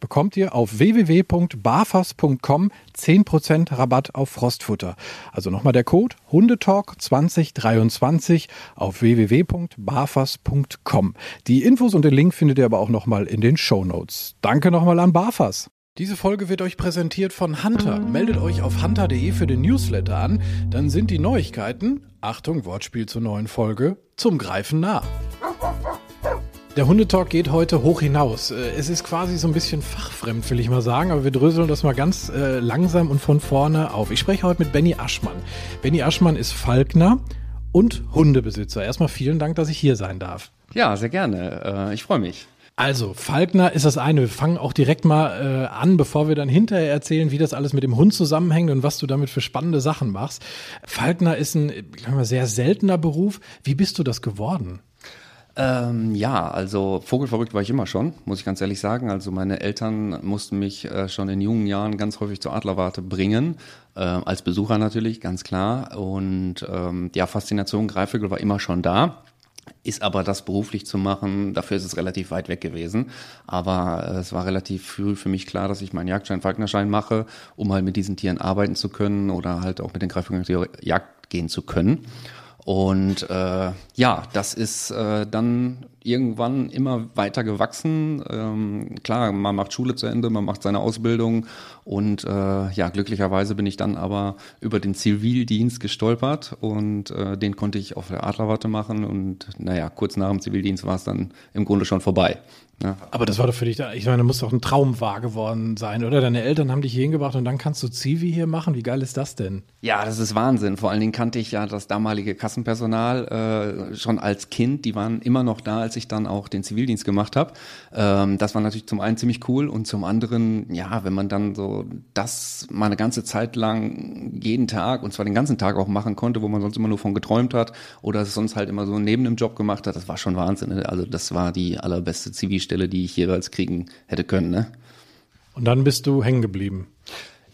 bekommt ihr auf www.barfas.com 10% Rabatt auf Frostfutter. Also nochmal der Code Hundetalk 2023 auf www.barfas.com. Die Infos und den Link findet ihr aber auch nochmal in den Show Notes. Danke nochmal an Barfas. Diese Folge wird euch präsentiert von Hunter. Meldet euch auf hunter.de für den Newsletter an, dann sind die Neuigkeiten, Achtung, Wortspiel zur neuen Folge, zum Greifen nah. Der Hundetalk geht heute hoch hinaus. Äh, es ist quasi so ein bisschen fachfremd, will ich mal sagen, aber wir dröseln das mal ganz äh, langsam und von vorne auf. Ich spreche heute mit Benny Aschmann. Benny Aschmann ist Falkner und Hundebesitzer. Erstmal vielen Dank, dass ich hier sein darf. Ja, sehr gerne. Äh, ich freue mich. Also, Falkner ist das eine. Wir fangen auch direkt mal äh, an, bevor wir dann hinterher erzählen, wie das alles mit dem Hund zusammenhängt und was du damit für spannende Sachen machst. Falkner ist ein ich mal, sehr seltener Beruf. Wie bist du das geworden? Ähm, ja, also vogelverrückt war ich immer schon, muss ich ganz ehrlich sagen. Also meine Eltern mussten mich äh, schon in jungen Jahren ganz häufig zur Adlerwarte bringen, äh, als Besucher natürlich, ganz klar. Und ähm, ja, Faszination Greifvögel war immer schon da. Ist aber das beruflich zu machen, dafür ist es relativ weit weg gewesen. Aber äh, es war relativ früh für mich klar, dass ich meinen Jagdschein, Falknerschein mache, um halt mit diesen Tieren arbeiten zu können oder halt auch mit den Greifvögeln zur Jagd gehen zu können. Und äh, ja, das ist äh, dann irgendwann immer weiter gewachsen. Ähm, klar, man macht Schule zu Ende, man macht seine Ausbildung und äh, ja, glücklicherweise bin ich dann aber über den Zivildienst gestolpert und äh, den konnte ich auf der Adlerwarte machen und naja, kurz nach dem Zivildienst war es dann im Grunde schon vorbei. Ja. Aber das war doch für dich, ich meine, muss doch ein Traum wahr geworden sein, oder? Deine Eltern haben dich hier hingebracht und dann kannst du Zivi hier machen. Wie geil ist das denn? Ja, das ist Wahnsinn. Vor allen Dingen kannte ich ja das damalige Kassenpersonal äh, schon als Kind. Die waren immer noch da, als ich dann auch den Zivildienst gemacht habe. Ähm, das war natürlich zum einen ziemlich cool und zum anderen, ja, wenn man dann so das mal eine ganze Zeit lang jeden Tag und zwar den ganzen Tag auch machen konnte, wo man sonst immer nur von geträumt hat oder es sonst halt immer so neben dem Job gemacht hat, das war schon Wahnsinn. Ne? Also das war die allerbeste Zivilstelle Stelle, die ich jeweils kriegen hätte können. Ne? Und dann bist du hängen geblieben.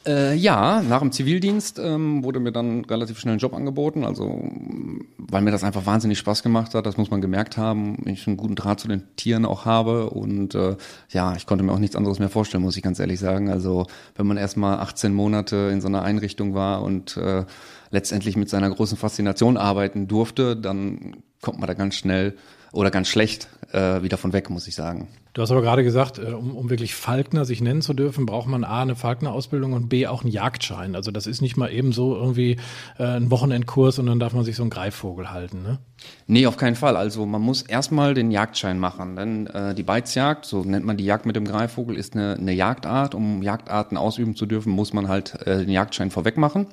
Äh, ja, nach dem Zivildienst ähm, wurde mir dann relativ schnell ein Job angeboten, also weil mir das einfach wahnsinnig Spaß gemacht hat, das muss man gemerkt haben, ich einen guten Draht zu den Tieren auch habe und äh, ja, ich konnte mir auch nichts anderes mehr vorstellen, muss ich ganz ehrlich sagen. Also wenn man erstmal 18 Monate in so einer Einrichtung war und äh, letztendlich mit seiner großen Faszination arbeiten durfte, dann kommt man da ganz schnell oder ganz schlecht äh, wieder von weg, muss ich sagen. Du hast aber gerade gesagt, äh, um, um wirklich Falkner sich nennen zu dürfen, braucht man A, eine Falkner-Ausbildung und B, auch einen Jagdschein. Also das ist nicht mal eben so irgendwie äh, ein Wochenendkurs und dann darf man sich so einen Greifvogel halten, ne? Nee, auf keinen Fall. Also man muss erstmal den Jagdschein machen. Denn äh, die Beizjagd, so nennt man die Jagd mit dem Greifvogel, ist eine, eine Jagdart. Um Jagdarten ausüben zu dürfen, muss man halt äh, den Jagdschein vorweg machen.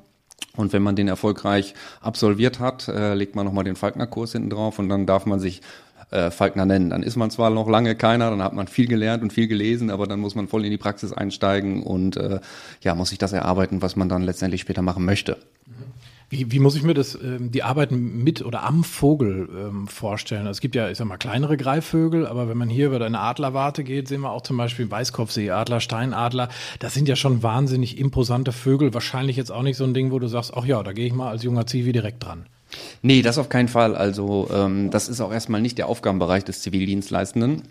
Und wenn man den erfolgreich absolviert hat, äh, legt man nochmal den Falkner-Kurs hinten drauf und dann darf man sich äh, Falkner nennen. Dann ist man zwar noch lange keiner, dann hat man viel gelernt und viel gelesen, aber dann muss man voll in die Praxis einsteigen und äh, ja, muss sich das erarbeiten, was man dann letztendlich später machen möchte. Wie, wie muss ich mir das, ähm, die Arbeit mit oder am Vogel ähm, vorstellen? Also es gibt ja, ich sag mal, kleinere Greifvögel, aber wenn man hier über eine Adlerwarte geht, sehen wir auch zum Beispiel Weißkopfseeadler, Steinadler. Das sind ja schon wahnsinnig imposante Vögel. Wahrscheinlich jetzt auch nicht so ein Ding, wo du sagst, ach ja, da gehe ich mal als junger Zivi direkt dran. Nee, das auf keinen Fall. Also ähm, das ist auch erstmal nicht der Aufgabenbereich des Zivildienstleistenden.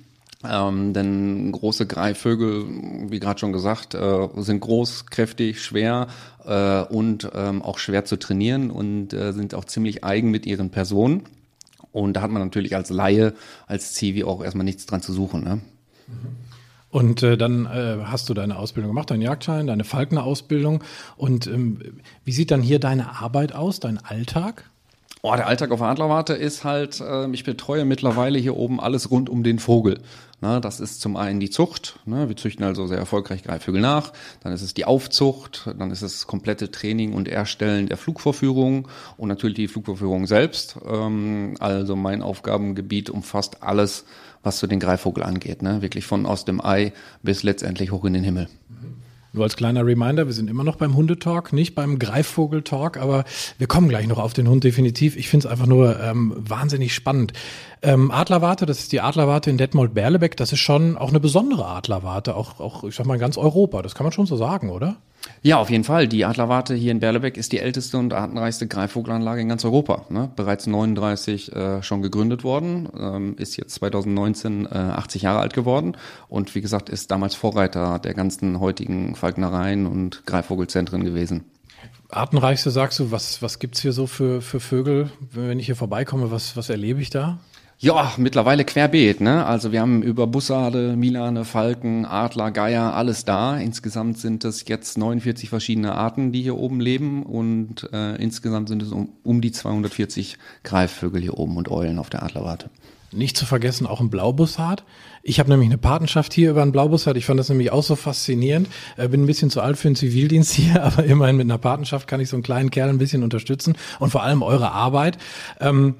Ähm, denn große Greifvögel, wie gerade schon gesagt, äh, sind groß, kräftig, schwer äh, und ähm, auch schwer zu trainieren und äh, sind auch ziemlich eigen mit ihren Personen. Und da hat man natürlich als Laie, als Zivi auch erstmal nichts dran zu suchen. Ne? Mhm. Und äh, dann äh, hast du deine Ausbildung gemacht, deinen Jagdschein, deine Falkner-Ausbildung. Und ähm, wie sieht dann hier deine Arbeit aus, dein Alltag? Oh, der Alltag auf der Adlerwarte ist halt, äh, ich betreue mittlerweile hier oben alles rund um den Vogel. Na, das ist zum einen die Zucht, ne, wir züchten also sehr erfolgreich Greifvögel nach, dann ist es die Aufzucht, dann ist es komplette Training und Erstellen der Flugvorführung und natürlich die Flugvorführung selbst. Ähm, also mein Aufgabengebiet umfasst alles, was so den Greifvogel angeht, ne? wirklich von aus dem Ei bis letztendlich hoch in den Himmel. Nur als kleiner Reminder, wir sind immer noch beim Hundetalk, nicht beim Greifvogel-Talk, aber wir kommen gleich noch auf den Hund definitiv. Ich finde es einfach nur ähm, wahnsinnig spannend. Ähm, Adlerwarte, das ist die Adlerwarte in Detmold-Berlebeck, das ist schon auch eine besondere Adlerwarte, auch, auch, ich sag mal, in ganz Europa. Das kann man schon so sagen, oder? Ja, auf jeden Fall. Die Adlerwarte hier in Berlebeck ist die älteste und artenreichste Greifvogelanlage in ganz Europa. Ne? Bereits 39 äh, schon gegründet worden, ähm, ist jetzt 2019 äh, 80 Jahre alt geworden und wie gesagt ist damals Vorreiter der ganzen heutigen Falknereien und Greifvogelzentren gewesen. Artenreichste sagst du, was, was gibt's hier so für, für Vögel? Wenn ich hier vorbeikomme, was, was erlebe ich da? Ja, mittlerweile querbeet, ne? Also wir haben über Bussarde, Milane, Falken, Adler, Geier, alles da. Insgesamt sind es jetzt 49 verschiedene Arten, die hier oben leben und äh, insgesamt sind es um, um die 240 Greifvögel hier oben und Eulen auf der Adlerwarte. Nicht zu vergessen auch ein Blaubussard. Ich habe nämlich eine Patenschaft hier über einen Blaubussard. Ich fand das nämlich auch so faszinierend. Äh, bin ein bisschen zu alt für den Zivildienst hier, aber immerhin mit einer Patenschaft kann ich so einen kleinen Kerl ein bisschen unterstützen und vor allem eure Arbeit. Ähm,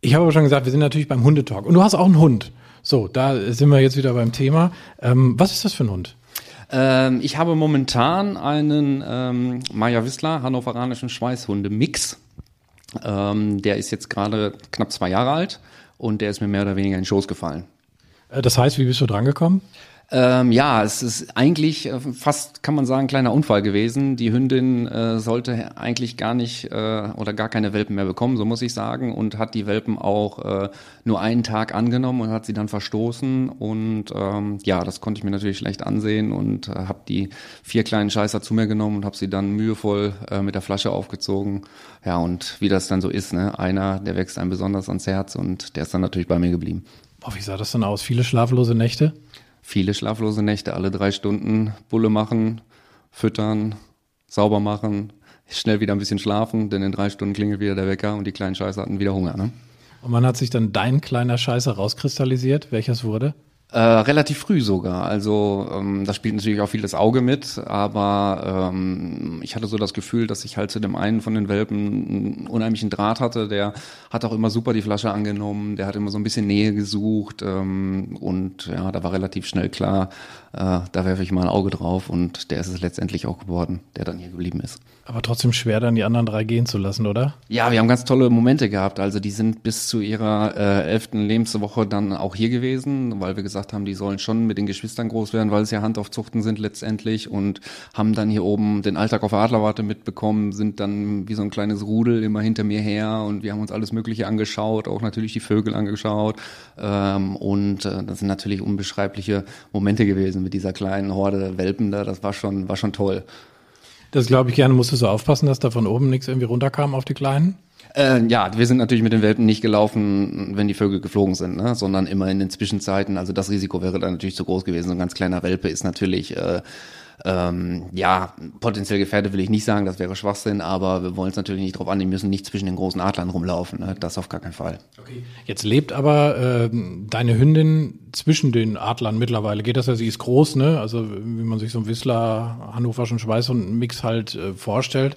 ich habe aber schon gesagt, wir sind natürlich beim Hundetalk. Und du hast auch einen Hund. So, da sind wir jetzt wieder beim Thema. Ähm, was ist das für ein Hund? Ähm, ich habe momentan einen ähm, Maya Wissler hannoveranischen Schweißhunde-Mix. Ähm, der ist jetzt gerade knapp zwei Jahre alt und der ist mir mehr oder weniger in den Schoß gefallen. Äh, das heißt, wie bist du drangekommen? Ähm, ja, es ist eigentlich äh, fast, kann man sagen, kleiner Unfall gewesen. Die Hündin äh, sollte eigentlich gar nicht äh, oder gar keine Welpen mehr bekommen, so muss ich sagen, und hat die Welpen auch äh, nur einen Tag angenommen und hat sie dann verstoßen. Und ähm, ja, das konnte ich mir natürlich schlecht ansehen und äh, habe die vier kleinen Scheißer zu mir genommen und habe sie dann mühevoll mit der Flasche aufgezogen. Ja, und wie das dann so ist, ne? einer, der wächst einem besonders ans Herz und der ist dann natürlich bei mir geblieben. Boah, wie sah das dann aus? Viele schlaflose Nächte? Viele schlaflose Nächte, alle drei Stunden Bulle machen, füttern, sauber machen, schnell wieder ein bisschen schlafen, denn in drei Stunden klingelt wieder der Wecker und die kleinen Scheiße hatten wieder Hunger. Ne? Und wann hat sich dann dein kleiner Scheiße rauskristallisiert? Welches wurde? Äh, relativ früh sogar. Also ähm, das spielt natürlich auch viel das Auge mit, aber ähm, ich hatte so das Gefühl, dass ich halt zu dem einen von den Welpen einen unheimlichen Draht hatte. Der hat auch immer super die Flasche angenommen, der hat immer so ein bisschen Nähe gesucht ähm, und ja, da war relativ schnell klar, äh, da werfe ich mal ein Auge drauf und der ist es letztendlich auch geworden, der dann hier geblieben ist. Aber trotzdem schwer, dann die anderen drei gehen zu lassen, oder? Ja, wir haben ganz tolle Momente gehabt. Also die sind bis zu ihrer äh, elften Lebenswoche dann auch hier gewesen, weil wir gesagt haben, die sollen schon mit den Geschwistern groß werden, weil es ja Handaufzuchten sind letztendlich und haben dann hier oben den Alltag auf der Adlerwarte mitbekommen, sind dann wie so ein kleines Rudel immer hinter mir her und wir haben uns alles Mögliche angeschaut, auch natürlich die Vögel angeschaut ähm, und äh, das sind natürlich unbeschreibliche Momente gewesen mit dieser kleinen Horde Welpen da. Das war schon, war schon toll. Das glaube ich gerne. Musstest du aufpassen, dass da von oben nichts irgendwie runterkam auf die Kleinen? Äh, ja, wir sind natürlich mit den Welpen nicht gelaufen, wenn die Vögel geflogen sind, ne? sondern immer in den Zwischenzeiten. Also das Risiko wäre dann natürlich zu groß gewesen. So ein ganz kleiner Welpe ist natürlich äh, ähm, ja, potenziell gefährdet will ich nicht sagen, das wäre Schwachsinn, aber wir wollen es natürlich nicht drauf an, die müssen nicht zwischen den großen Adlern rumlaufen, ne? das auf gar keinen Fall. Okay. Jetzt lebt aber äh, deine Hündin zwischen den Adlern mittlerweile. Geht das ja, sie ist groß, ne? Also wie man sich so ein Whistler, Hannoverschen Schweißhund-Mix halt äh, vorstellt.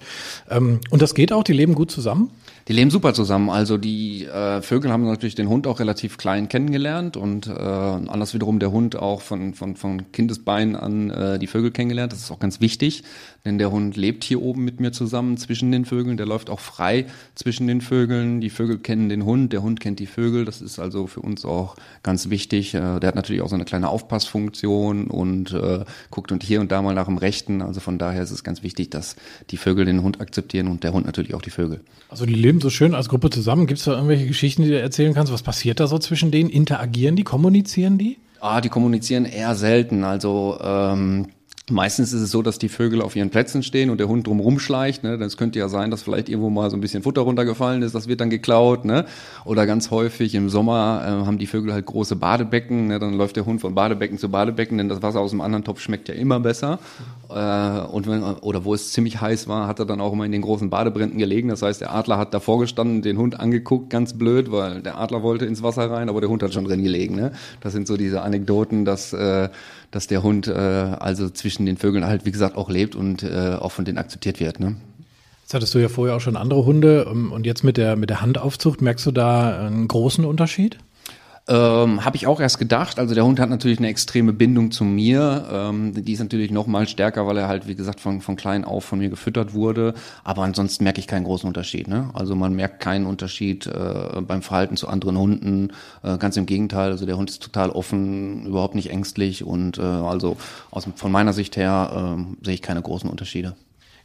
Ähm, und das geht auch, die leben gut zusammen? Die leben super zusammen. Also die äh, Vögel haben natürlich den Hund auch relativ klein kennengelernt und äh, anders wiederum der Hund auch von, von, von Kindesbein an äh, die Vögel kennengelernt. Das ist auch ganz wichtig, denn der Hund lebt hier oben mit mir zusammen zwischen den Vögeln. Der läuft auch frei zwischen den Vögeln. Die Vögel kennen den Hund, der Hund kennt die Vögel. Das ist also für uns auch ganz wichtig. Äh, der hat natürlich auch so eine kleine Aufpassfunktion und äh, guckt und hier und da mal nach dem Rechten. Also von daher ist es ganz wichtig, dass die Vögel den Hund akzeptieren und der Hund natürlich auch die Vögel. Also die leben so schön als Gruppe zusammen. Gibt es da irgendwelche Geschichten, die du erzählen kannst? Was passiert da so zwischen denen? Interagieren die? Kommunizieren die? Ah, die kommunizieren eher selten. Also ähm, Meistens ist es so, dass die Vögel auf ihren Plätzen stehen und der Hund drum rumschleicht. Ne? Das könnte ja sein, dass vielleicht irgendwo mal so ein bisschen Futter runtergefallen ist, das wird dann geklaut. Ne? Oder ganz häufig im Sommer äh, haben die Vögel halt große Badebecken. Ne? Dann läuft der Hund von Badebecken zu Badebecken, denn das Wasser aus dem anderen Topf schmeckt ja immer besser. Äh, und wenn, oder wo es ziemlich heiß war, hat er dann auch immer in den großen Badebränden gelegen. Das heißt, der Adler hat davor gestanden, den Hund angeguckt, ganz blöd, weil der Adler wollte ins Wasser rein, aber der Hund hat schon drin gelegen. Ne? Das sind so diese Anekdoten, dass, äh, dass der Hund äh, also zwischen den Vögeln halt, wie gesagt, auch lebt und äh, auch von denen akzeptiert wird. Ne? Jetzt hattest du ja vorher auch schon andere Hunde ähm, und jetzt mit der, mit der Handaufzucht, merkst du da einen großen Unterschied? Ähm, Habe ich auch erst gedacht. Also der Hund hat natürlich eine extreme Bindung zu mir. Ähm, die ist natürlich noch mal stärker, weil er halt, wie gesagt, von, von klein auf von mir gefüttert wurde. Aber ansonsten merke ich keinen großen Unterschied. Ne? Also man merkt keinen Unterschied äh, beim Verhalten zu anderen Hunden. Äh, ganz im Gegenteil. Also der Hund ist total offen, überhaupt nicht ängstlich. Und äh, also aus, von meiner Sicht her äh, sehe ich keine großen Unterschiede.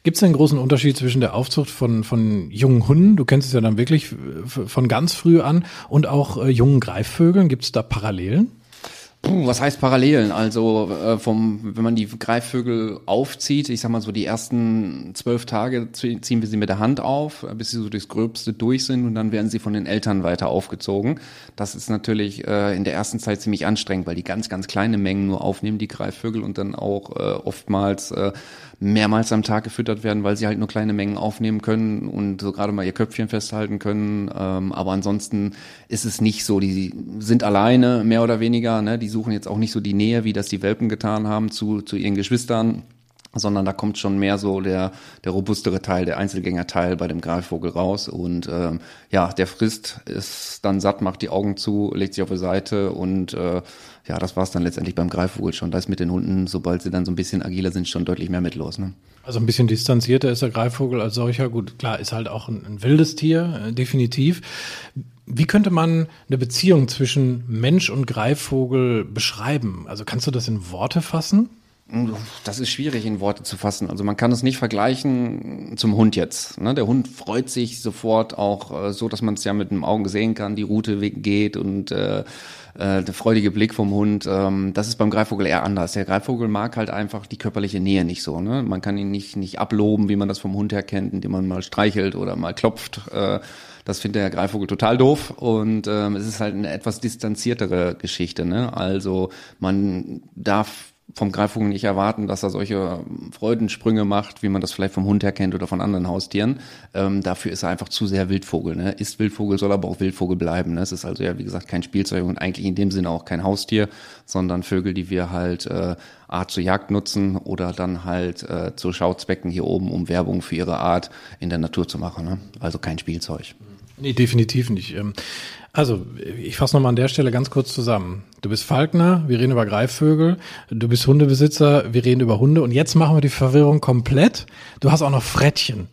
Gibt es einen großen Unterschied zwischen der Aufzucht von, von jungen Hunden, du kennst es ja dann wirklich von ganz früh an, und auch äh, jungen Greifvögeln? Gibt es da Parallelen? Puh, was heißt Parallelen? Also äh, vom, wenn man die Greifvögel aufzieht, ich sag mal so die ersten zwölf Tage ziehen wir sie mit der Hand auf, bis sie so durchs Gröbste durch sind und dann werden sie von den Eltern weiter aufgezogen. Das ist natürlich äh, in der ersten Zeit ziemlich anstrengend, weil die ganz, ganz kleine Mengen nur aufnehmen, die Greifvögel, und dann auch äh, oftmals äh, mehrmals am Tag gefüttert werden, weil sie halt nur kleine Mengen aufnehmen können und so gerade mal ihr Köpfchen festhalten können. Ähm, aber ansonsten ist es nicht so. Die sind alleine, mehr oder weniger. Ne? Die suchen jetzt auch nicht so die Nähe, wie das die Welpen getan haben zu, zu ihren Geschwistern sondern da kommt schon mehr so der, der robustere Teil, der Einzelgängerteil bei dem Greifvogel raus. Und ähm, ja, der frisst, ist dann satt, macht die Augen zu, legt sich auf die Seite und äh, ja, das war's dann letztendlich beim Greifvogel schon. Da ist mit den Hunden, sobald sie dann so ein bisschen agiler sind, schon deutlich mehr mit los. Ne? Also ein bisschen distanzierter ist der Greifvogel als solcher. Gut, klar, ist halt auch ein, ein wildes Tier, äh, definitiv. Wie könnte man eine Beziehung zwischen Mensch und Greifvogel beschreiben? Also kannst du das in Worte fassen? Das ist schwierig in Worte zu fassen. Also man kann es nicht vergleichen zum Hund jetzt. Ne? Der Hund freut sich sofort auch äh, so, dass man es ja mit dem Augen sehen kann, die Route geht und äh, äh, der freudige Blick vom Hund. Ähm, das ist beim Greifvogel eher anders. Der Greifvogel mag halt einfach die körperliche Nähe nicht so. Ne? Man kann ihn nicht, nicht abloben, wie man das vom Hund her kennt, indem man mal streichelt oder mal klopft. Äh, das findet der Greifvogel total doof und ähm, es ist halt eine etwas distanziertere Geschichte. Ne? Also man darf vom Greifvogel nicht erwarten, dass er solche Freudensprünge macht, wie man das vielleicht vom Hund her kennt oder von anderen Haustieren. Ähm, dafür ist er einfach zu sehr Wildvogel. Ne? Ist Wildvogel, soll aber auch Wildvogel bleiben. Ne? Es ist also ja, wie gesagt, kein Spielzeug und eigentlich in dem Sinne auch kein Haustier, sondern Vögel, die wir halt äh, Art zur Jagd nutzen oder dann halt äh, zu Schauzwecken hier oben, um Werbung für ihre Art in der Natur zu machen. Ne? Also kein Spielzeug. Nee, definitiv nicht. Ähm, also, ich fasse nochmal an der Stelle ganz kurz zusammen. Du bist Falkner, wir reden über Greifvögel, du bist Hundebesitzer, wir reden über Hunde und jetzt machen wir die Verwirrung komplett. Du hast auch noch Frettchen.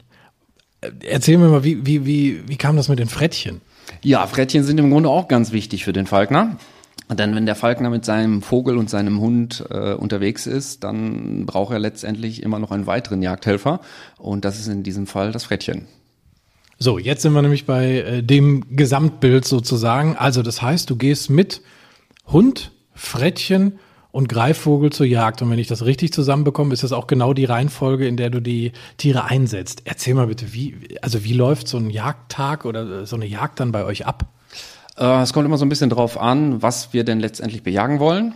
Erzähl mir mal, wie, wie, wie, wie kam das mit den Frettchen? Ja, Frettchen sind im Grunde auch ganz wichtig für den Falkner. Denn wenn der Falkner mit seinem Vogel und seinem Hund äh, unterwegs ist, dann braucht er letztendlich immer noch einen weiteren Jagdhelfer. Und das ist in diesem Fall das Frettchen. So, jetzt sind wir nämlich bei äh, dem Gesamtbild sozusagen. Also das heißt, du gehst mit Hund, Frettchen und Greifvogel zur Jagd. Und wenn ich das richtig zusammenbekomme, ist das auch genau die Reihenfolge, in der du die Tiere einsetzt. Erzähl mal bitte, wie, also wie läuft so ein Jagdtag oder so eine Jagd dann bei euch ab? Äh, es kommt immer so ein bisschen drauf an, was wir denn letztendlich bejagen wollen.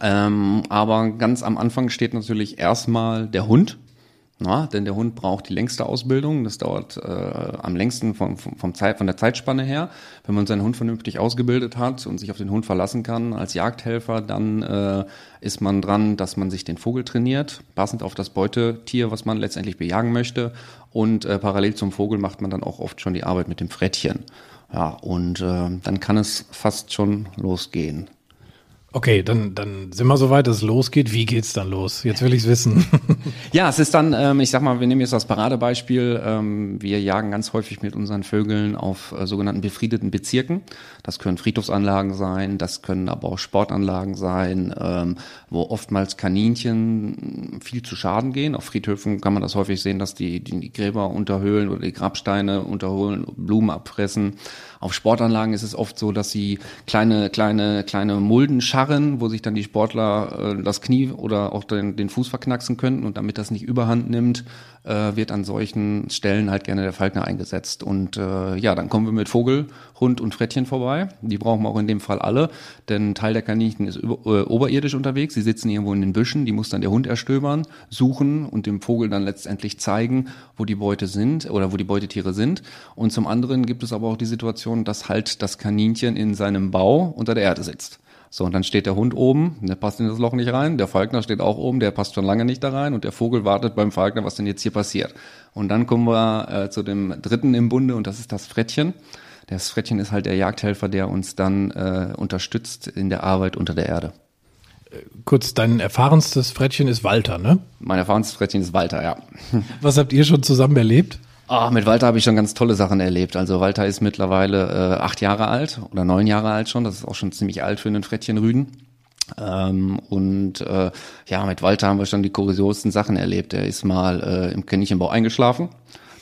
Ähm, aber ganz am Anfang steht natürlich erstmal der Hund. Na, denn der Hund braucht die längste Ausbildung. Das dauert äh, am längsten vom, vom, vom Zeit, von der Zeitspanne her. Wenn man seinen Hund vernünftig ausgebildet hat und sich auf den Hund verlassen kann als Jagdhelfer, dann äh, ist man dran, dass man sich den Vogel trainiert, passend auf das Beutetier, was man letztendlich bejagen möchte. Und äh, parallel zum Vogel macht man dann auch oft schon die Arbeit mit dem Frettchen. Ja, und äh, dann kann es fast schon losgehen. Okay, dann, dann sind wir soweit, dass es losgeht. Wie geht's dann los? Jetzt will ich's wissen. ja, es ist dann, ähm, ich sag mal, wir nehmen jetzt das Paradebeispiel. Ähm, wir jagen ganz häufig mit unseren Vögeln auf äh, sogenannten befriedeten Bezirken. Das können Friedhofsanlagen sein, das können aber auch Sportanlagen sein, ähm, wo oftmals Kaninchen viel zu Schaden gehen. Auf Friedhöfen kann man das häufig sehen, dass die, die Gräber unterhöhlen oder die Grabsteine unterholen, Blumen abfressen. Auf Sportanlagen ist es oft so, dass sie kleine, kleine, kleine Mulden schaffen scharren, wo sich dann die Sportler äh, das Knie oder auch den, den Fuß verknacksen könnten. Und damit das nicht überhand nimmt, äh, wird an solchen Stellen halt gerne der Falkner eingesetzt. Und äh, ja, dann kommen wir mit Vogel, Hund und Frettchen vorbei. Die brauchen wir auch in dem Fall alle, denn Teil der Kaninchen ist über, äh, oberirdisch unterwegs. Sie sitzen irgendwo in den Büschen, die muss dann der Hund erstöbern, suchen und dem Vogel dann letztendlich zeigen, wo die Beute sind oder wo die Beutetiere sind. Und zum anderen gibt es aber auch die Situation, dass halt das Kaninchen in seinem Bau unter der Erde sitzt. So, und dann steht der Hund oben, der passt in das Loch nicht rein, der Falkner steht auch oben, der passt schon lange nicht da rein und der Vogel wartet beim Falkner, was denn jetzt hier passiert. Und dann kommen wir äh, zu dem dritten im Bunde und das ist das Frettchen. Das Frettchen ist halt der Jagdhelfer, der uns dann äh, unterstützt in der Arbeit unter der Erde. Kurz, dein erfahrenstes Frettchen ist Walter, ne? Mein erfahrenstes Frettchen ist Walter, ja. Was habt ihr schon zusammen erlebt? Ah, mit Walter habe ich schon ganz tolle Sachen erlebt. Also Walter ist mittlerweile äh, acht Jahre alt oder neun Jahre alt schon. Das ist auch schon ziemlich alt für einen Frettchenrüden. Ähm, und äh, ja, mit Walter haben wir schon die kuriosesten Sachen erlebt. Er ist mal äh, im Kaninchenbau eingeschlafen.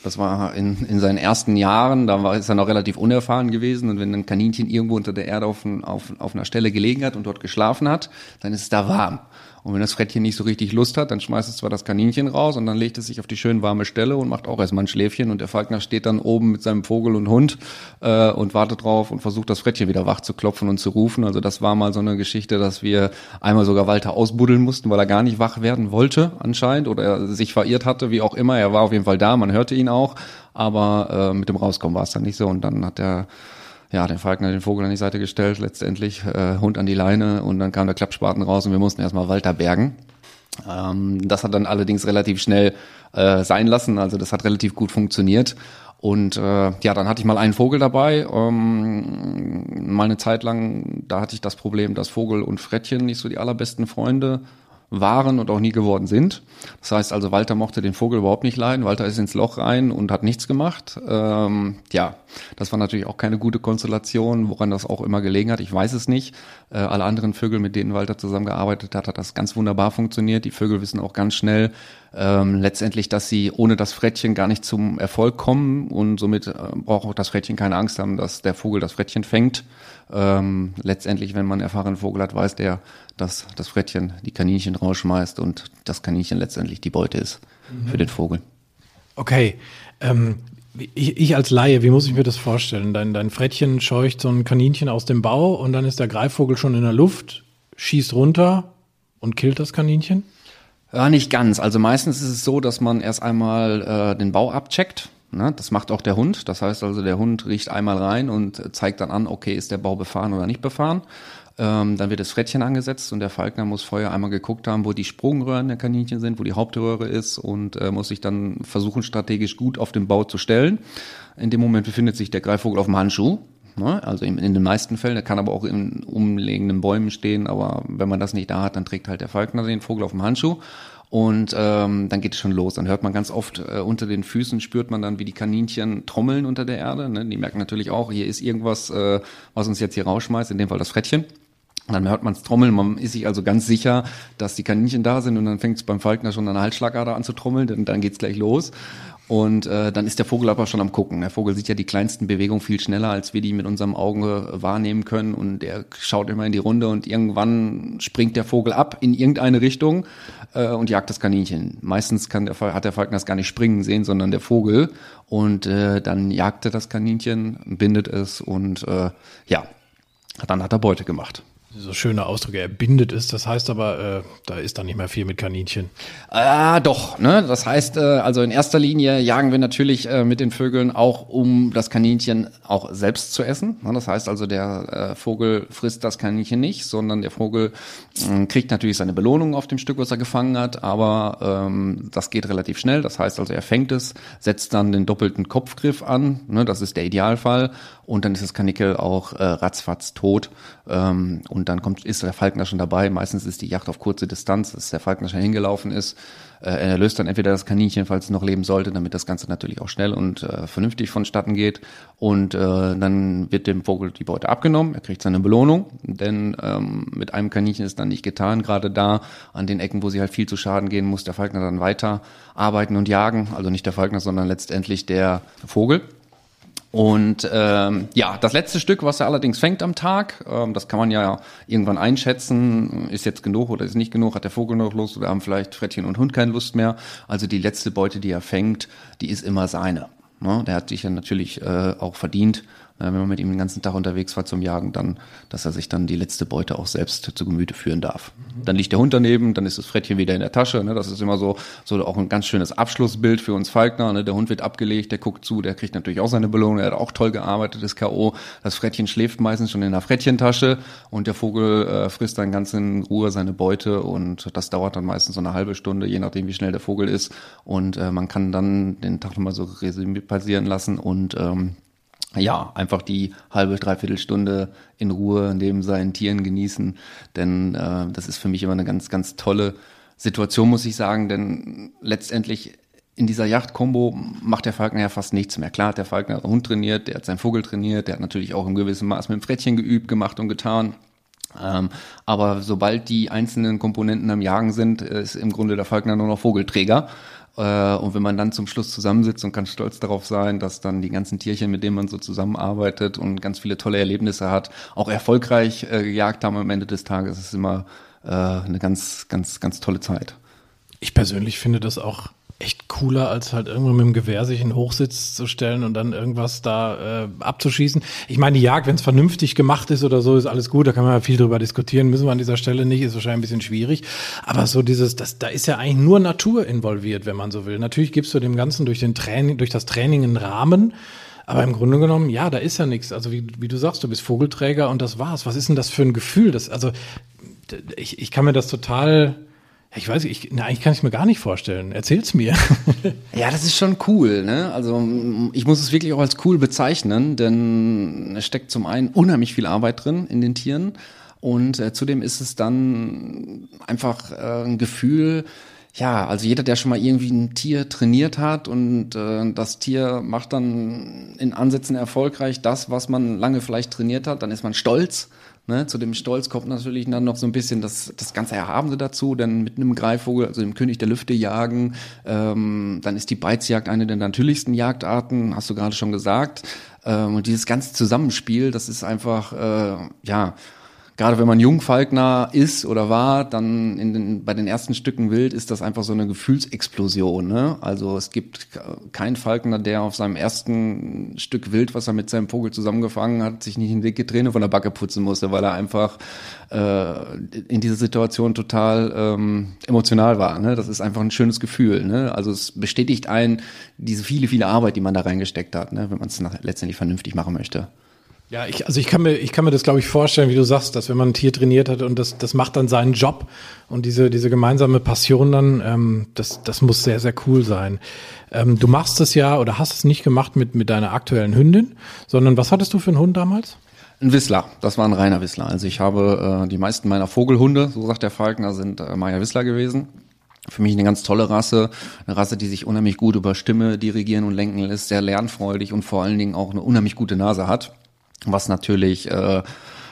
Das war in, in seinen ersten Jahren, da war, ist er noch relativ unerfahren gewesen. Und wenn ein Kaninchen irgendwo unter der Erde auf, auf, auf einer Stelle gelegen hat und dort geschlafen hat, dann ist es da warm. Und wenn das Frettchen nicht so richtig Lust hat, dann schmeißt es zwar das Kaninchen raus und dann legt es sich auf die schön warme Stelle und macht auch erstmal ein Schläfchen und der Falkner steht dann oben mit seinem Vogel und Hund äh, und wartet drauf und versucht das Frettchen wieder wach zu klopfen und zu rufen. Also das war mal so eine Geschichte, dass wir einmal sogar Walter ausbuddeln mussten, weil er gar nicht wach werden wollte anscheinend oder er sich verirrt hatte, wie auch immer. Er war auf jeden Fall da, man hörte ihn auch, aber äh, mit dem Rauskommen war es dann nicht so und dann hat er ja, den Falkner den Vogel an die Seite gestellt, letztendlich äh, Hund an die Leine und dann kam der Klappspaten raus und wir mussten erstmal Walter bergen. Ähm, das hat dann allerdings relativ schnell äh, sein lassen, also das hat relativ gut funktioniert. Und äh, ja, dann hatte ich mal einen Vogel dabei. Ähm, mal eine Zeit lang, da hatte ich das Problem, dass Vogel und Frettchen nicht so die allerbesten Freunde waren und auch nie geworden sind. Das heißt also, Walter mochte den Vogel überhaupt nicht leiden. Walter ist ins Loch rein und hat nichts gemacht. Ähm, ja, das war natürlich auch keine gute Konstellation, woran das auch immer gelegen hat. Ich weiß es nicht. Äh, alle anderen Vögel, mit denen Walter zusammengearbeitet hat, hat das ganz wunderbar funktioniert. Die Vögel wissen auch ganz schnell ähm, letztendlich, dass sie ohne das Frettchen gar nicht zum Erfolg kommen und somit äh, braucht auch das Frettchen keine Angst haben, dass der Vogel das Frettchen fängt. Ähm, letztendlich, wenn man einen erfahrenen Vogel hat, weiß der, dass das Frettchen die Kaninchen rausschmeißt und das Kaninchen letztendlich die Beute ist mhm. für den Vogel. Okay. Ähm, ich, ich, als Laie, wie muss ich mir das vorstellen? Dein, dein Frettchen scheucht so ein Kaninchen aus dem Bau und dann ist der Greifvogel schon in der Luft, schießt runter und killt das Kaninchen? Ja, nicht ganz. Also meistens ist es so, dass man erst einmal äh, den Bau abcheckt Ne? Das macht auch der Hund. Das heißt also, der Hund riecht einmal rein und zeigt dann an, okay, ist der Bau befahren oder nicht befahren. Ähm, dann wird das Frettchen angesetzt und der Falkner muss vorher einmal geguckt haben, wo die Sprungröhren der Kaninchen sind, wo die Hauptröhre ist und äh, muss sich dann versuchen, strategisch gut auf den Bau zu stellen. In dem Moment befindet sich der Greifvogel auf dem Handschuh. Ne? Also in, in, den meisten Fällen, der kann aber auch in umliegenden Bäumen stehen, aber wenn man das nicht da hat, dann trägt halt der Falkner den Vogel auf dem Handschuh. Und ähm, dann geht es schon los. Dann hört man ganz oft äh, unter den Füßen, spürt man dann, wie die Kaninchen trommeln unter der Erde. Ne? Die merken natürlich auch, hier ist irgendwas, äh, was uns jetzt hier rausschmeißt, in dem Fall das Frettchen. Und dann hört man es trommeln, man ist sich also ganz sicher, dass die Kaninchen da sind und dann fängt es beim Falkner schon an der Halsschlagader an zu trommeln, denn dann geht's gleich los. Und äh, dann ist der Vogel aber schon am gucken. Der Vogel sieht ja die kleinsten Bewegungen viel schneller, als wir die mit unserem Auge wahrnehmen können. Und er schaut immer in die Runde und irgendwann springt der Vogel ab in irgendeine Richtung äh, und jagt das Kaninchen. Meistens kann der, hat der Falkner das gar nicht springen sehen, sondern der Vogel. Und äh, dann jagt er das Kaninchen, bindet es und äh, ja, dann hat er Beute gemacht so schöne Ausdrücke, er bindet es, das heißt aber, äh, da ist dann nicht mehr viel mit Kaninchen. Ah, doch, ne? Das heißt, äh, also in erster Linie jagen wir natürlich äh, mit den Vögeln auch, um das Kaninchen auch selbst zu essen. Ne? Das heißt also, der äh, Vogel frisst das Kaninchen nicht, sondern der Vogel äh, kriegt natürlich seine Belohnung auf dem Stück, was er gefangen hat, aber ähm, das geht relativ schnell. Das heißt also, er fängt es, setzt dann den doppelten Kopfgriff an, ne? das ist der Idealfall, und dann ist das Kanickel auch äh, ratzfatz tot. Ähm, und dann kommt, ist der Falkner schon dabei. Meistens ist die Yacht auf kurze Distanz, dass der Falkner schon hingelaufen ist. Äh, er löst dann entweder das Kaninchen, falls es noch leben sollte, damit das Ganze natürlich auch schnell und äh, vernünftig vonstatten geht. Und äh, dann wird dem Vogel die Beute abgenommen. Er kriegt seine Belohnung, denn ähm, mit einem Kaninchen ist dann nicht getan. Gerade da an den Ecken, wo sie halt viel zu Schaden gehen, muss der Falkner dann weiter arbeiten und jagen. Also nicht der Falkner, sondern letztendlich der Vogel. Und ähm, ja, das letzte Stück, was er allerdings fängt am Tag, ähm, das kann man ja irgendwann einschätzen, ist jetzt genug oder ist nicht genug, hat der Vogel noch Lust oder haben vielleicht Frettchen und Hund keine Lust mehr. Also die letzte Beute, die er fängt, die ist immer seine. Ne? Der hat sich ja natürlich äh, auch verdient wenn man mit ihm den ganzen Tag unterwegs war zum Jagen, dann, dass er sich dann die letzte Beute auch selbst zu Gemüte führen darf. Dann liegt der Hund daneben, dann ist das Frettchen wieder in der Tasche. Ne? Das ist immer so, so auch ein ganz schönes Abschlussbild für uns Falkner. Ne? Der Hund wird abgelegt, der guckt zu, der kriegt natürlich auch seine Belohnung, er hat auch toll gearbeitet, das K.O. Das Frettchen schläft meistens schon in der Frettchentasche und der Vogel äh, frisst dann ganz in Ruhe seine Beute und das dauert dann meistens so eine halbe Stunde, je nachdem wie schnell der Vogel ist. Und äh, man kann dann den Tag nochmal so passieren lassen und ähm, ja, einfach die halbe, dreiviertel Stunde in Ruhe neben seinen Tieren genießen. Denn äh, das ist für mich immer eine ganz, ganz tolle Situation, muss ich sagen. Denn letztendlich in dieser Yacht-Kombo macht der Falkner ja fast nichts mehr. Klar hat der Falkner einen Hund trainiert, der hat seinen Vogel trainiert, der hat natürlich auch im gewissen Maß mit dem Frettchen geübt, gemacht und getan. Ähm, aber sobald die einzelnen Komponenten am Jagen sind, ist im Grunde der Falkner nur noch Vogelträger. Äh, und wenn man dann zum Schluss zusammensitzt und kann stolz darauf sein, dass dann die ganzen Tierchen, mit denen man so zusammenarbeitet und ganz viele tolle Erlebnisse hat, auch erfolgreich äh, gejagt haben am Ende des Tages, ist immer äh, eine ganz, ganz, ganz tolle Zeit. Ich persönlich finde das auch echt cooler, als halt irgendwo mit dem Gewehr sich in Hochsitz zu stellen und dann irgendwas da äh, abzuschießen. Ich meine, die Jagd, wenn es vernünftig gemacht ist oder so, ist alles gut, da kann man ja viel drüber diskutieren, müssen wir an dieser Stelle nicht, ist wahrscheinlich ein bisschen schwierig. Aber so dieses, das, da ist ja eigentlich nur Natur involviert, wenn man so will. Natürlich gibst du dem Ganzen durch den Training, durch das Training einen Rahmen. Aber im Grunde genommen, ja, da ist ja nichts. Also wie, wie du sagst, du bist Vogelträger und das war's. Was ist denn das für ein Gefühl? Das, also ich, ich kann mir das total ich weiß, ich, na, eigentlich kann ich mir gar nicht vorstellen. Erzähl's mir. ja, das ist schon cool. Ne? Also ich muss es wirklich auch als cool bezeichnen, denn es steckt zum einen unheimlich viel Arbeit drin in den Tieren und äh, zudem ist es dann einfach äh, ein Gefühl, ja, also jeder, der schon mal irgendwie ein Tier trainiert hat und äh, das Tier macht dann in Ansätzen erfolgreich das, was man lange vielleicht trainiert hat, dann ist man stolz Ne, zu dem Stolz kommt natürlich dann noch so ein bisschen das, das ganze Erhabene dazu, denn mit einem Greifvogel, also dem König der Lüfte jagen, ähm, dann ist die Beizjagd eine der natürlichsten Jagdarten, hast du gerade schon gesagt. Ähm, und dieses ganze Zusammenspiel, das ist einfach, äh, ja, gerade wenn man Jungfalkner ist oder war, dann in den, bei den ersten Stücken Wild ist das einfach so eine Gefühlsexplosion. Ne? Also es gibt keinen Falkner, der auf seinem ersten Stück Wild, was er mit seinem Vogel zusammengefangen hat, sich nicht eine dicke Träne von der Backe putzen musste, weil er einfach äh, in dieser Situation total ähm, emotional war. Ne? Das ist einfach ein schönes Gefühl. Ne? Also es bestätigt einen diese viele, viele Arbeit, die man da reingesteckt hat, ne? wenn man es letztendlich vernünftig machen möchte. Ja, ich, also ich kann mir, ich kann mir das, glaube ich, vorstellen, wie du sagst, dass wenn man ein Tier trainiert hat und das, das macht dann seinen Job und diese, diese gemeinsame Passion dann, ähm, das, das muss sehr, sehr cool sein. Ähm, du machst es ja oder hast es nicht gemacht mit, mit deiner aktuellen Hündin, sondern was hattest du für einen Hund damals? Ein Whistler, das war ein reiner Whistler. Also ich habe äh, die meisten meiner Vogelhunde, so sagt der Falkner, sind äh, Maya Whistler gewesen. Für mich eine ganz tolle Rasse, eine Rasse, die sich unheimlich gut über Stimme dirigieren und lenken lässt, sehr lernfreudig und vor allen Dingen auch eine unheimlich gute Nase hat was natürlich äh,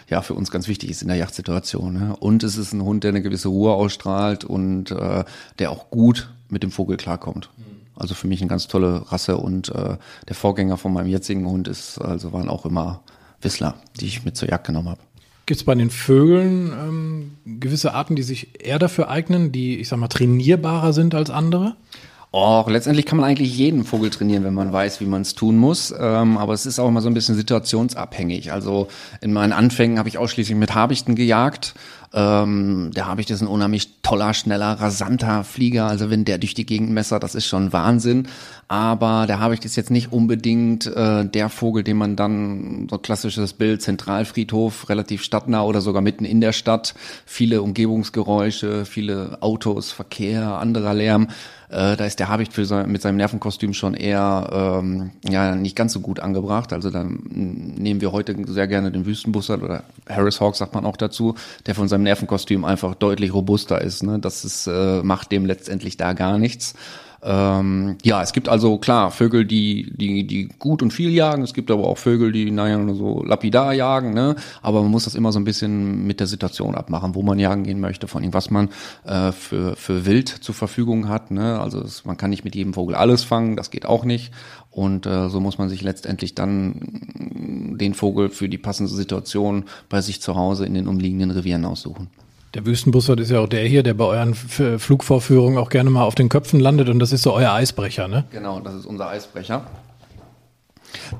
ja für uns ganz wichtig ist in der Jagdsituation. Ne? Und es ist ein Hund, der eine gewisse Ruhe ausstrahlt und äh, der auch gut mit dem Vogel klarkommt. Also für mich eine ganz tolle Rasse und äh, der Vorgänger von meinem jetzigen Hund ist, also waren auch immer Whistler, die ich mit zur Jagd genommen habe. Gibt es bei den Vögeln ähm, gewisse Arten, die sich eher dafür eignen, die, ich sag mal, trainierbarer sind als andere? Oh, letztendlich kann man eigentlich jeden Vogel trainieren, wenn man weiß, wie man es tun muss. Ähm, aber es ist auch immer so ein bisschen situationsabhängig. Also in meinen Anfängen habe ich ausschließlich mit Habichten gejagt. Ähm, der Habicht ist ein unheimlich toller, schneller, rasanter Flieger. Also wenn der durch die Gegend messert, das ist schon Wahnsinn. Aber der Habicht ist jetzt nicht unbedingt äh, der Vogel, den man dann, so klassisches Bild, Zentralfriedhof, relativ stadtnah oder sogar mitten in der Stadt, viele Umgebungsgeräusche, viele Autos, Verkehr, anderer Lärm äh, da ist der Habicht für sein, mit seinem Nervenkostüm schon eher ähm, ja nicht ganz so gut angebracht. Also dann nehmen wir heute sehr gerne den Wüstenbussard oder Harris Hawk sagt man auch dazu, der von seinem Nervenkostüm einfach deutlich robuster ist. Ne? Das ist, äh, macht dem letztendlich da gar nichts. Ähm, ja, es gibt also klar Vögel, die, die, die gut und viel jagen. Es gibt aber auch Vögel, die, naja, nur so lapidar jagen, ne? Aber man muss das immer so ein bisschen mit der Situation abmachen, wo man jagen gehen möchte, von allem, was man äh, für, für Wild zur Verfügung hat. Ne? Also es, man kann nicht mit jedem Vogel alles fangen, das geht auch nicht. Und äh, so muss man sich letztendlich dann den Vogel für die passende Situation bei sich zu Hause in den umliegenden Revieren aussuchen. Der Wüstenbussard ist ja auch der hier, der bei euren Flugvorführungen auch gerne mal auf den Köpfen landet und das ist so euer Eisbrecher, ne? Genau, das ist unser Eisbrecher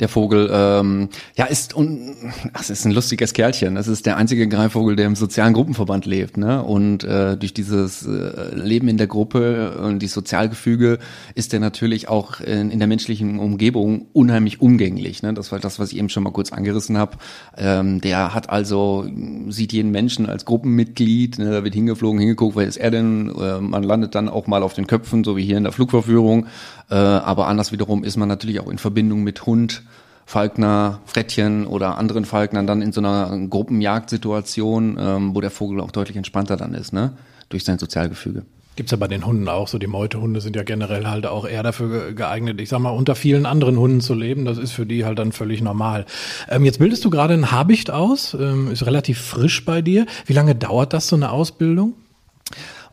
der Vogel, ähm, ja, ist und ach, ist ein lustiges Kerlchen. Es ist der einzige Greifvogel, der im sozialen Gruppenverband lebt, ne? Und äh, durch dieses äh, Leben in der Gruppe und die Sozialgefüge ist er natürlich auch in, in der menschlichen Umgebung unheimlich umgänglich. Ne? Das war das, was ich eben schon mal kurz angerissen habe. Ähm, der hat also sieht jeden Menschen als Gruppenmitglied. Ne? Da wird hingeflogen, hingeguckt, wer ist er denn? Äh, man landet dann auch mal auf den Köpfen, so wie hier in der Flugverführung. Äh, aber anders wiederum ist man natürlich auch in Verbindung mit Hund, Falkner, Frettchen oder anderen Falknern dann in so einer Gruppenjagdsituation, ähm, wo der Vogel auch deutlich entspannter dann ist, ne? Durch sein Sozialgefüge. Gibt's ja bei den Hunden auch so. Die Meutehunde sind ja generell halt auch eher dafür geeignet, ich sag mal, unter vielen anderen Hunden zu leben. Das ist für die halt dann völlig normal. Ähm, jetzt bildest du gerade ein Habicht aus, ähm, ist relativ frisch bei dir. Wie lange dauert das, so eine Ausbildung?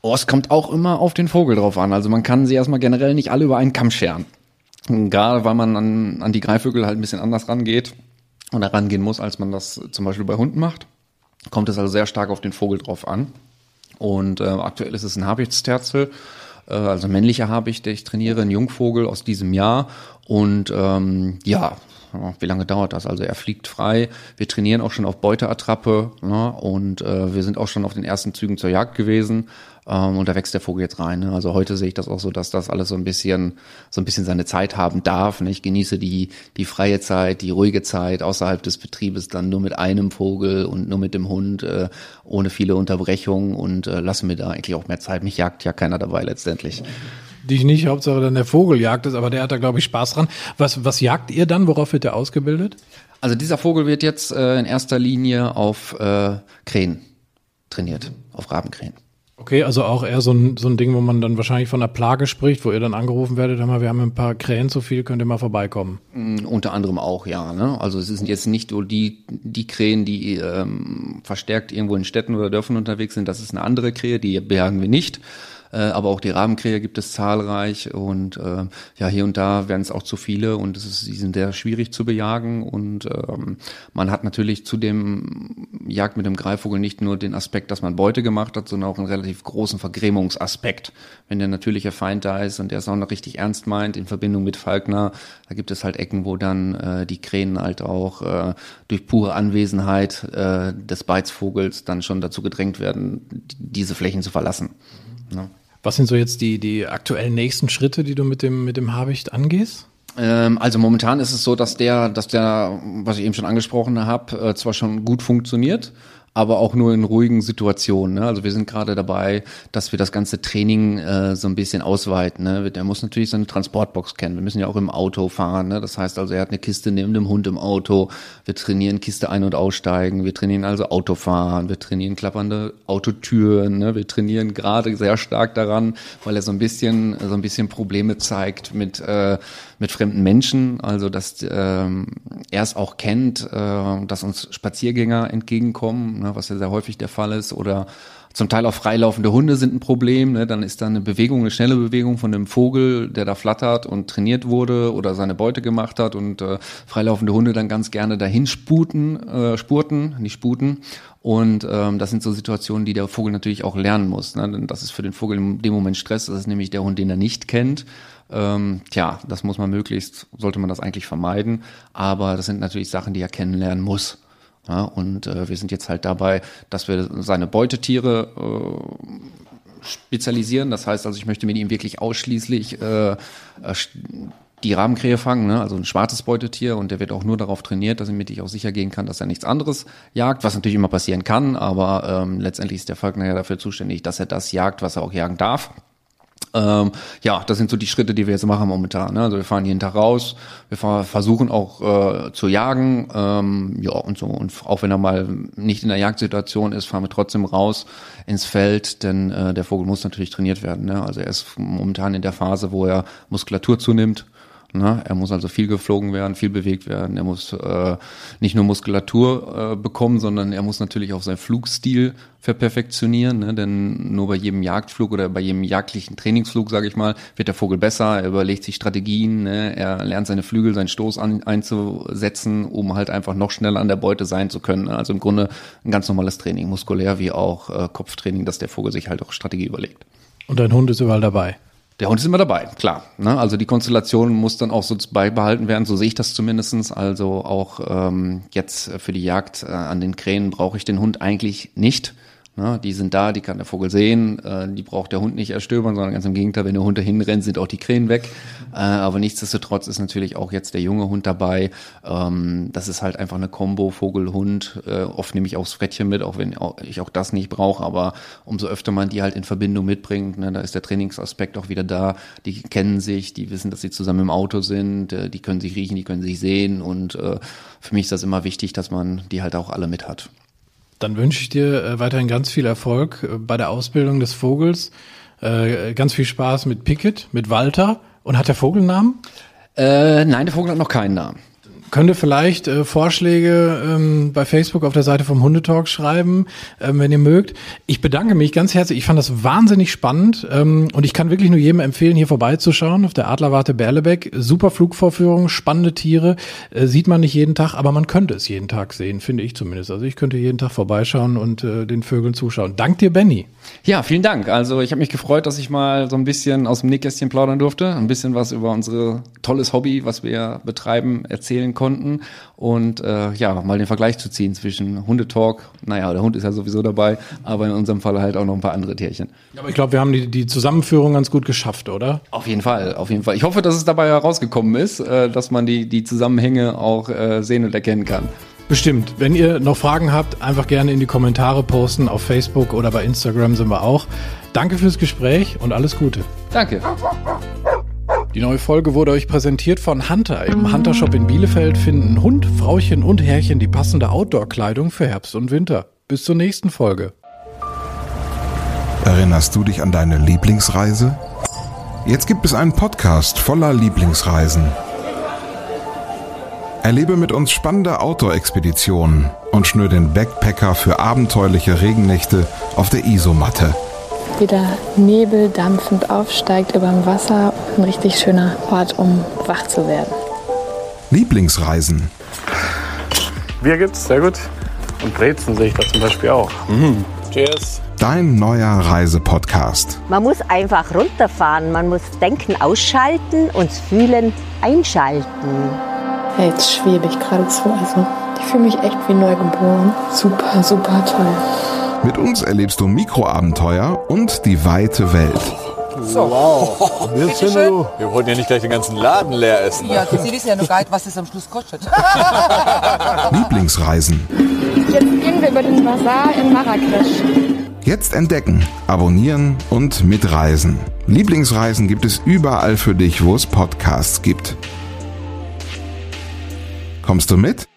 Oh, es kommt auch immer auf den Vogel drauf an. Also man kann sie erstmal generell nicht alle über einen Kamm scheren. Gerade weil man an, an die Greifvögel halt ein bisschen anders rangeht und rangehen muss, als man das zum Beispiel bei Hunden macht. Kommt es also sehr stark auf den Vogel drauf an. Und äh, aktuell ist es ein Habichtsterzel, äh, also männlicher Habicht, der ich trainiere, ein Jungvogel aus diesem Jahr. Und ähm, ja, wie lange dauert das? Also er fliegt frei. Wir trainieren auch schon auf Beuteattrappe ne? und äh, wir sind auch schon auf den ersten Zügen zur Jagd gewesen. Ähm, und da wächst der Vogel jetzt rein. Ne? Also heute sehe ich das auch so, dass das alles so ein bisschen, so ein bisschen seine Zeit haben darf. Ne? Ich genieße die, die freie Zeit, die ruhige Zeit außerhalb des Betriebes dann nur mit einem Vogel und nur mit dem Hund, äh, ohne viele Unterbrechungen und äh, lasse mir da eigentlich auch mehr Zeit. Mich jagt ja keiner dabei letztendlich. Dich nicht, Hauptsache dann der Vogel jagt es, aber der hat da, glaube ich, Spaß dran. Was, was jagt ihr dann? Worauf wird der ausgebildet? Also dieser Vogel wird jetzt äh, in erster Linie auf äh, Krähen trainiert, auf Rabenkrähen. Okay, also auch eher so ein, so ein Ding, wo man dann wahrscheinlich von einer Plage spricht, wo ihr dann angerufen werdet, hör mal, wir haben ein paar Krähen zu viel, könnt ihr mal vorbeikommen? Mm, unter anderem auch, ja. Ne? Also es sind jetzt nicht so die, die Krähen, die ähm, verstärkt irgendwo in Städten oder Dörfern unterwegs sind, das ist eine andere Krähe, die bergen wir nicht äh, aber auch die Rabenkrähe gibt es zahlreich und äh, ja, hier und da werden es auch zu viele und es ist, die sind sehr schwierig zu bejagen und ähm, man hat natürlich zu dem Jagd mit dem Greifvogel nicht nur den Aspekt, dass man Beute gemacht hat, sondern auch einen relativ großen Vergrämungsaspekt. Wenn der natürliche Feind da ist und der es auch noch richtig ernst meint in Verbindung mit Falkner, da gibt es halt Ecken, wo dann äh, die Krähen halt auch äh, durch pure Anwesenheit äh, des Beizvogels dann schon dazu gedrängt werden, diese Flächen zu verlassen. Ja. Was sind so jetzt die, die aktuellen nächsten Schritte, die du mit dem, mit dem Habicht angehst? Ähm, also momentan ist es so, dass der, dass der, was ich eben schon angesprochen habe, äh, zwar schon gut funktioniert, aber auch nur in ruhigen Situationen. Ne? Also wir sind gerade dabei, dass wir das ganze Training äh, so ein bisschen ausweiten. Ne? Der muss natürlich seine Transportbox kennen. Wir müssen ja auch im Auto fahren. Ne? Das heißt also, er hat eine Kiste neben dem Hund im Auto. Wir trainieren Kiste ein- und aussteigen. Wir trainieren also Autofahren. Wir trainieren klappernde Autotüren. Ne? Wir trainieren gerade sehr stark daran, weil er so ein bisschen so ein bisschen Probleme zeigt mit äh, mit fremden Menschen. Also dass ähm, er es auch kennt, äh, dass uns Spaziergänger entgegenkommen ne, was ja sehr häufig der Fall ist, oder zum Teil auch freilaufende Hunde sind ein Problem. Ne? Dann ist da eine Bewegung, eine schnelle Bewegung von dem Vogel, der da flattert und trainiert wurde oder seine Beute gemacht hat und äh, freilaufende Hunde dann ganz gerne dahin sputen, äh, spurten, nicht sputen. Und ähm, das sind so Situationen, die der Vogel natürlich auch lernen muss. Ne? Denn das ist für den Vogel in dem Moment Stress. Das ist nämlich der Hund, den er nicht kennt. Ähm, tja, das muss man möglichst, sollte man das eigentlich vermeiden. Aber das sind natürlich Sachen, die er kennenlernen muss. Ja, und äh, wir sind jetzt halt dabei, dass wir seine Beutetiere äh, spezialisieren. Das heißt also, ich möchte mit ihm wirklich ausschließlich äh, äh die Rabenkrähe fangen, ne? also ein schwarzes Beutetier und der wird auch nur darauf trainiert, dass damit ich auch sicher gehen kann, dass er nichts anderes jagt, was natürlich immer passieren kann, aber ähm, letztendlich ist der Falkner ja dafür zuständig, dass er das jagt, was er auch jagen darf. Ähm, ja, das sind so die Schritte, die wir jetzt machen momentan. Ne? Also wir fahren jeden Tag raus, wir versuchen auch äh, zu jagen, ähm, ja und so. Und auch wenn er mal nicht in der Jagdsituation ist, fahren wir trotzdem raus ins Feld, denn äh, der Vogel muss natürlich trainiert werden. Ne? Also er ist momentan in der Phase, wo er Muskulatur zunimmt Ne? Er muss also viel geflogen werden, viel bewegt werden. Er muss äh, nicht nur Muskulatur äh, bekommen, sondern er muss natürlich auch seinen Flugstil verperfektionieren. Ne? Denn nur bei jedem Jagdflug oder bei jedem jagdlichen Trainingsflug, sage ich mal, wird der Vogel besser. Er überlegt sich Strategien. Ne? Er lernt seine Flügel, seinen Stoß an, einzusetzen, um halt einfach noch schneller an der Beute sein zu können. Also im Grunde ein ganz normales Training, muskulär wie auch äh, Kopftraining, dass der Vogel sich halt auch Strategie überlegt. Und dein Hund ist überall dabei. Der Hund ist immer dabei, klar. Ne? Also die Konstellation muss dann auch so beibehalten werden, so sehe ich das zumindestens. Also auch ähm, jetzt für die Jagd äh, an den Krähen brauche ich den Hund eigentlich nicht. Ne, die sind da, die kann der Vogel sehen, äh, die braucht der Hund nicht erstöbern, sondern ganz im Gegenteil, wenn der Hund dahin rennt, sind auch die Krähen weg. Äh, aber nichtsdestotrotz ist natürlich auch jetzt der junge Hund dabei. Ähm, das ist halt einfach eine Kombo Vogel-Hund. Äh, oft nehme ich auch das Frettchen mit, auch wenn ich auch das nicht brauche, aber umso öfter man die halt in Verbindung mitbringt, ne, da ist der Trainingsaspekt auch wieder da. Die kennen sich, die wissen, dass sie zusammen im Auto sind, äh, die können sich riechen, die können sich sehen und äh, für mich ist das immer wichtig, dass man die halt auch alle mit hat. Dann wünsche ich dir äh, weiterhin ganz viel Erfolg äh, bei der Ausbildung des Vogels. Äh, ganz viel Spaß mit Pickett, mit Walter. Und hat der Vogel einen Namen? Äh, nein, der Vogel hat noch keinen Namen könnte vielleicht äh, Vorschläge ähm, bei Facebook auf der Seite vom Hundetalk schreiben, ähm, wenn ihr mögt. Ich bedanke mich ganz herzlich. Ich fand das wahnsinnig spannend ähm, und ich kann wirklich nur jedem empfehlen, hier vorbeizuschauen auf der Adlerwarte Berlebeck. Super Flugvorführung, spannende Tiere, äh, sieht man nicht jeden Tag, aber man könnte es jeden Tag sehen, finde ich zumindest. Also ich könnte jeden Tag vorbeischauen und äh, den Vögeln zuschauen. Dank dir, Benny. Ja, vielen Dank. Also ich habe mich gefreut, dass ich mal so ein bisschen aus dem Nähkästchen plaudern durfte, ein bisschen was über unser tolles Hobby, was wir betreiben, erzählen konnten und äh, ja, mal den Vergleich zu ziehen zwischen Hundetalk, naja, der Hund ist ja sowieso dabei, aber in unserem Fall halt auch noch ein paar andere Tierchen. Aber ich glaube, wir haben die, die Zusammenführung ganz gut geschafft, oder? Auf jeden Fall, auf jeden Fall. Ich hoffe, dass es dabei herausgekommen ist, äh, dass man die, die Zusammenhänge auch äh, sehen und erkennen kann. Bestimmt. Wenn ihr noch Fragen habt, einfach gerne in die Kommentare posten. Auf Facebook oder bei Instagram sind wir auch. Danke fürs Gespräch und alles Gute. Danke. Die neue Folge wurde euch präsentiert von Hunter. Im Hunter Shop in Bielefeld finden Hund, Frauchen und Herrchen die passende Outdoor-Kleidung für Herbst und Winter. Bis zur nächsten Folge. Erinnerst du dich an deine Lieblingsreise? Jetzt gibt es einen Podcast voller Lieblingsreisen. Erlebe mit uns spannende Outdoor-Expeditionen und schnür den Backpacker für abenteuerliche Regennächte auf der Isomatte. Wie der Nebel dampfend aufsteigt über dem Wasser. Ein richtig schöner Ort, um wach zu werden. Lieblingsreisen. Bier gibt's, sehr gut. Und Brezen sehe ich da zum Beispiel auch. Mhm. Cheers. Dein neuer Reisepodcast. Man muss einfach runterfahren, man muss Denken ausschalten und Fühlen einschalten. Ja, jetzt schwebe ich geradezu. Also ich fühle mich echt wie neugeboren. Super, super toll. Mit uns erlebst du Mikroabenteuer und die weite Welt. So. Wow. Jetzt sind wir, wir wollten ja nicht gleich den ganzen Laden leer essen. Ja, Sie wissen ja noch gar nicht, was es am Schluss kostet. Lieblingsreisen. Jetzt gehen wir über den Bazar in Marrakesch. Jetzt entdecken, abonnieren und mitreisen. Lieblingsreisen gibt es überall für dich, wo es Podcasts gibt. Kommst du mit?